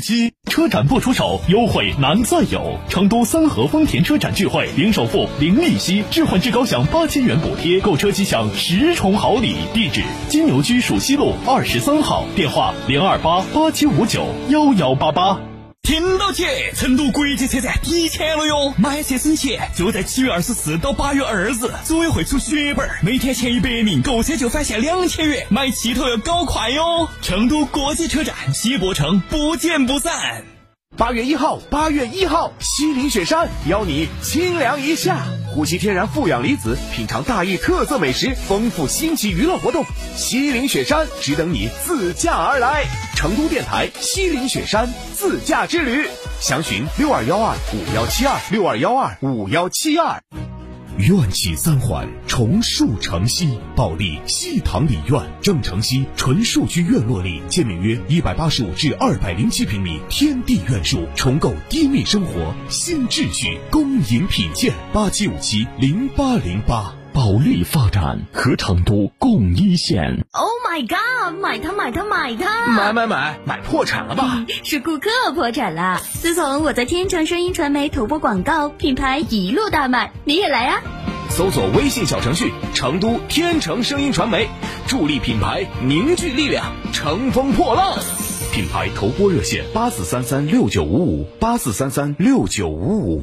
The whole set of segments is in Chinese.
七。车展不出手，优惠难再有。成都三河丰田车展聚会，零首付、零利息，置换至高享八千元补贴，购车即享十重好礼。地址：金牛区蜀西路二十三号，电话零二八八七五九幺幺八八。听到起，成都国际车展提前了哟！买车省钱，就在七月二十四到八月二日，组委会出血本，每天前一百名购车就返现两千元，买汽头要搞快哟！成都国际车展，西博城不见不散。八月一号，八月一号，西岭雪山邀你清凉一下，呼吸天然负氧离子，品尝大邑特色美食，丰富新奇娱乐活动。西岭雪山只等你自驾而来。成都电台西岭雪山自驾之旅，详询六二幺二五幺七二六二幺二五幺七二。院企三环重塑城西，保利西塘里院，正城西纯数据院落里，建面约一百八十五至二百零七平米天地院墅，重构低密生活新秩序，恭迎品鉴。八七五七零八零八。保利发展和成都共一线。哦 my god！买它买它买它！买买买买破产了吧？是顾客破产了。自从我在天成声音传媒投播广告，品牌一路大卖。你也来啊！搜索微信小程序“成都天成声音传媒”，助力品牌凝聚力量，乘风破浪。品牌投播热线：八四三三六九五五八四三三六九五五。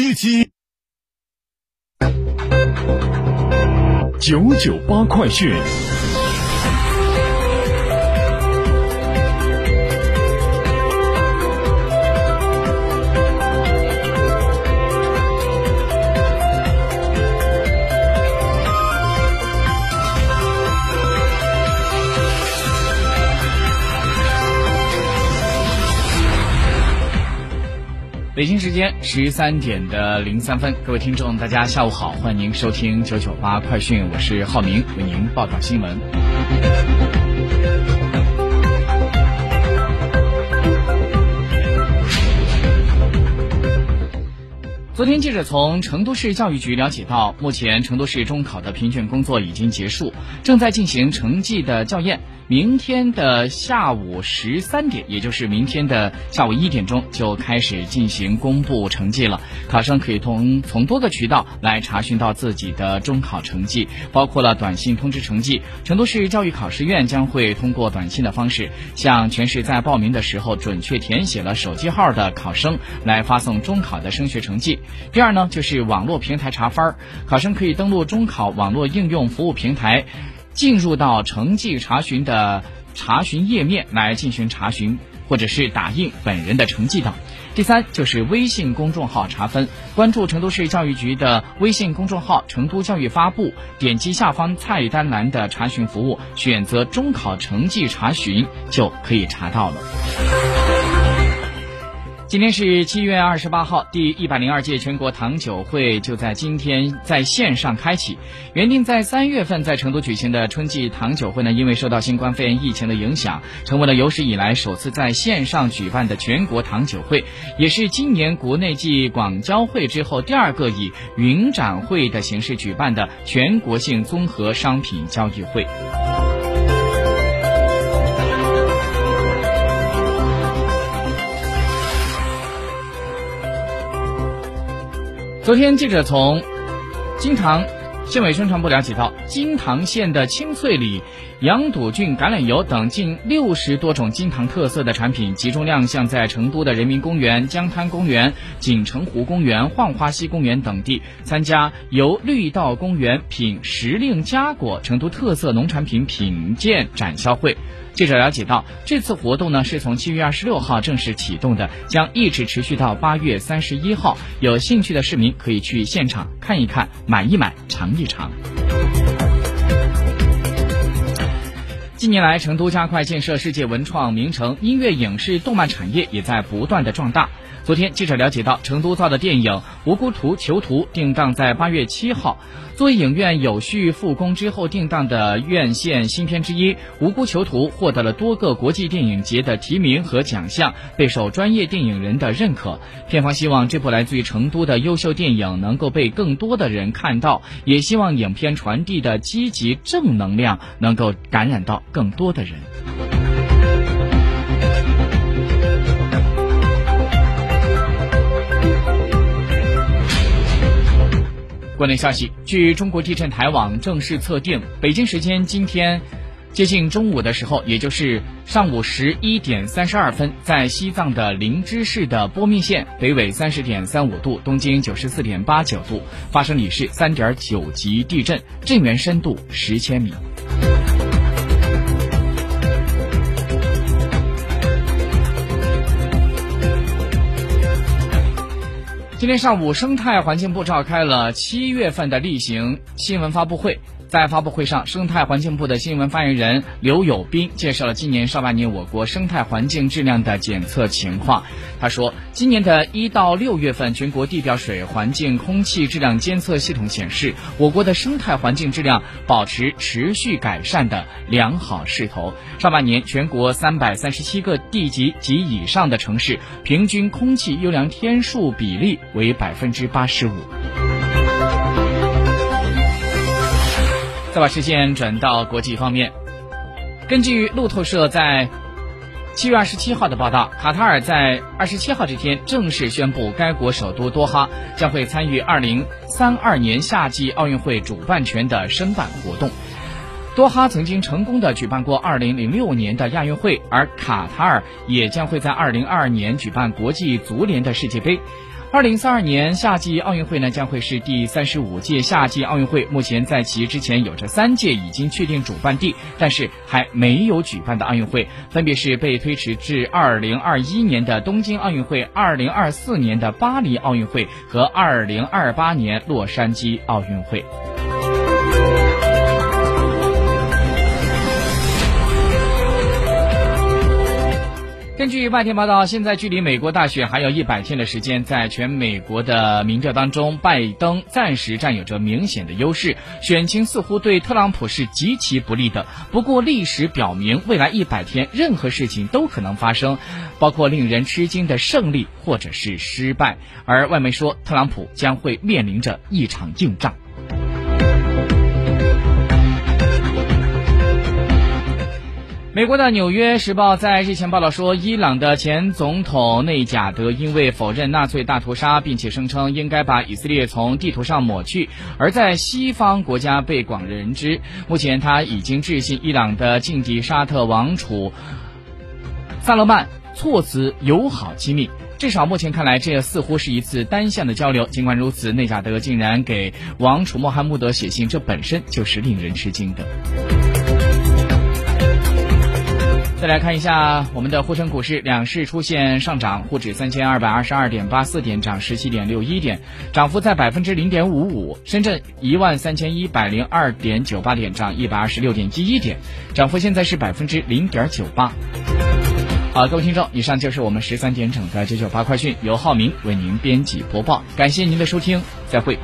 一击。九九八快讯。北京时间十三点的零三分，各位听众，大家下午好，欢迎您收听九九八快讯，我是浩明，为您报道新闻。昨天，记者从成都市教育局了解到，目前成都市中考的评卷工作已经结束，正在进行成绩的校验。明天的下午十三点，也就是明天的下午一点钟，就开始进行公布成绩了。考生可以从从多个渠道来查询到自己的中考成绩，包括了短信通知成绩。成都市教育考试院将会通过短信的方式，向全市在报名的时候准确填写了手机号的考生来发送中考的升学成绩。第二呢，就是网络平台查分儿，考生可以登录中考网络应用服务平台。进入到成绩查询的查询页面来进行查询，或者是打印本人的成绩等。第三就是微信公众号查分，关注成都市教育局的微信公众号“成都教育发布”，点击下方菜单栏的查询服务，选择中考成绩查询就可以查到了。今天是七月二十八号，第一百零二届全国糖酒会就在今天在线上开启。原定在三月份在成都举行的春季糖酒会呢，因为受到新冠肺炎疫情的影响，成为了有史以来首次在线上举办的全国糖酒会，也是今年国内继广交会之后第二个以云展会的形式举办的全国性综合商品交易会。昨天，记者从金堂县委宣传部了解到，金堂县的青翠里、羊肚菌橄榄油等近六十多种金堂特色的产品集中亮相在成都的人民公园、江滩公园、锦城湖公园、浣花溪公园等地，参加由绿道公园品时令佳果成都特色农产品品鉴展销会。记者了解到，这次活动呢是从七月二十六号正式启动的，将一直持续到八月三十一号。有兴趣的市民可以去现场看一看、买一买、尝一尝。近年来，成都加快建设世界文创名城，音乐、影视、动漫产业也在不断的壮大。昨天，记者了解到，成都造的电影《无辜图囚徒》定档在八月七号。作为影院有序复工之后定档的院线新片之一，《无辜囚徒》获得了多个国际电影节的提名和奖项，备受专业电影人的认可。片方希望这部来自于成都的优秀电影能够被更多的人看到，也希望影片传递的积极正能量能够感染到更多的人。国内消息，据中国地震台网正式测定，北京时间今天接近中午的时候，也就是上午十一点三十二分，在西藏的林芝市的波密县，北纬三十点三五度，东经九十四点八九度，发生里氏三点九级地震，震源深度十千米。今天上午，生态环境部召开了七月份的例行新闻发布会。在发布会上，生态环境部的新闻发言人刘友斌介绍了今年上半年我国生态环境质量的检测情况。他说，今年的一到六月份，全国地表水环境空气质量监测系统显示，我国的生态环境质量保持持续改善的良好势头。上半年，全国三百三十七个地级及以上的城市，平均空气优良天数比例为百分之八十五。再把视线转到国际方面，根据路透社在七月二十七号的报道，卡塔尔在二十七号这天正式宣布，该国首都多哈将会参与二零三二年夏季奥运会主办权的申办活动。多哈曾经成功的举办过二零零六年的亚运会，而卡塔尔也将会在二零二二年举办国际足联的世界杯。二零三二年夏季奥运会呢，将会是第三十五届夏季奥运会。目前在其之前有着三届已经确定主办地，但是还没有举办的奥运会，分别是被推迟至二零二一年的东京奥运会、二零二四年的巴黎奥运会和二零二八年洛杉矶奥运会。根据外电报道，现在距离美国大选还有一百天的时间，在全美国的民调当中，拜登暂时占有着明显的优势，选情似乎对特朗普是极其不利的。不过，历史表明，未来一百天任何事情都可能发生，包括令人吃惊的胜利或者是失败。而外媒说，特朗普将会面临着一场硬仗。美国的《纽约时报》在日前报道说，伊朗的前总统内贾德因为否认纳粹大屠杀，并且声称应该把以色列从地图上抹去，而在西方国家被广人知。目前，他已经致信伊朗的劲敌沙特王储萨勒曼，措辞友好亲密。至少目前看来，这似乎是一次单向的交流。尽管如此，内贾德竟然给王储穆罕默德写信，这本身就是令人吃惊的。再来看一下我们的沪深股市，两市出现上涨，沪指三千二百二十二点八四点，涨十七点六一点，涨幅在百分之零点五五；深圳一万三千一百零二点九八点，涨一百二十六点一一点，涨幅现在是百分之零点九八。好，各位听众，以上就是我们十三点整的九九八快讯，由浩明为您编辑播报，感谢您的收听，再会。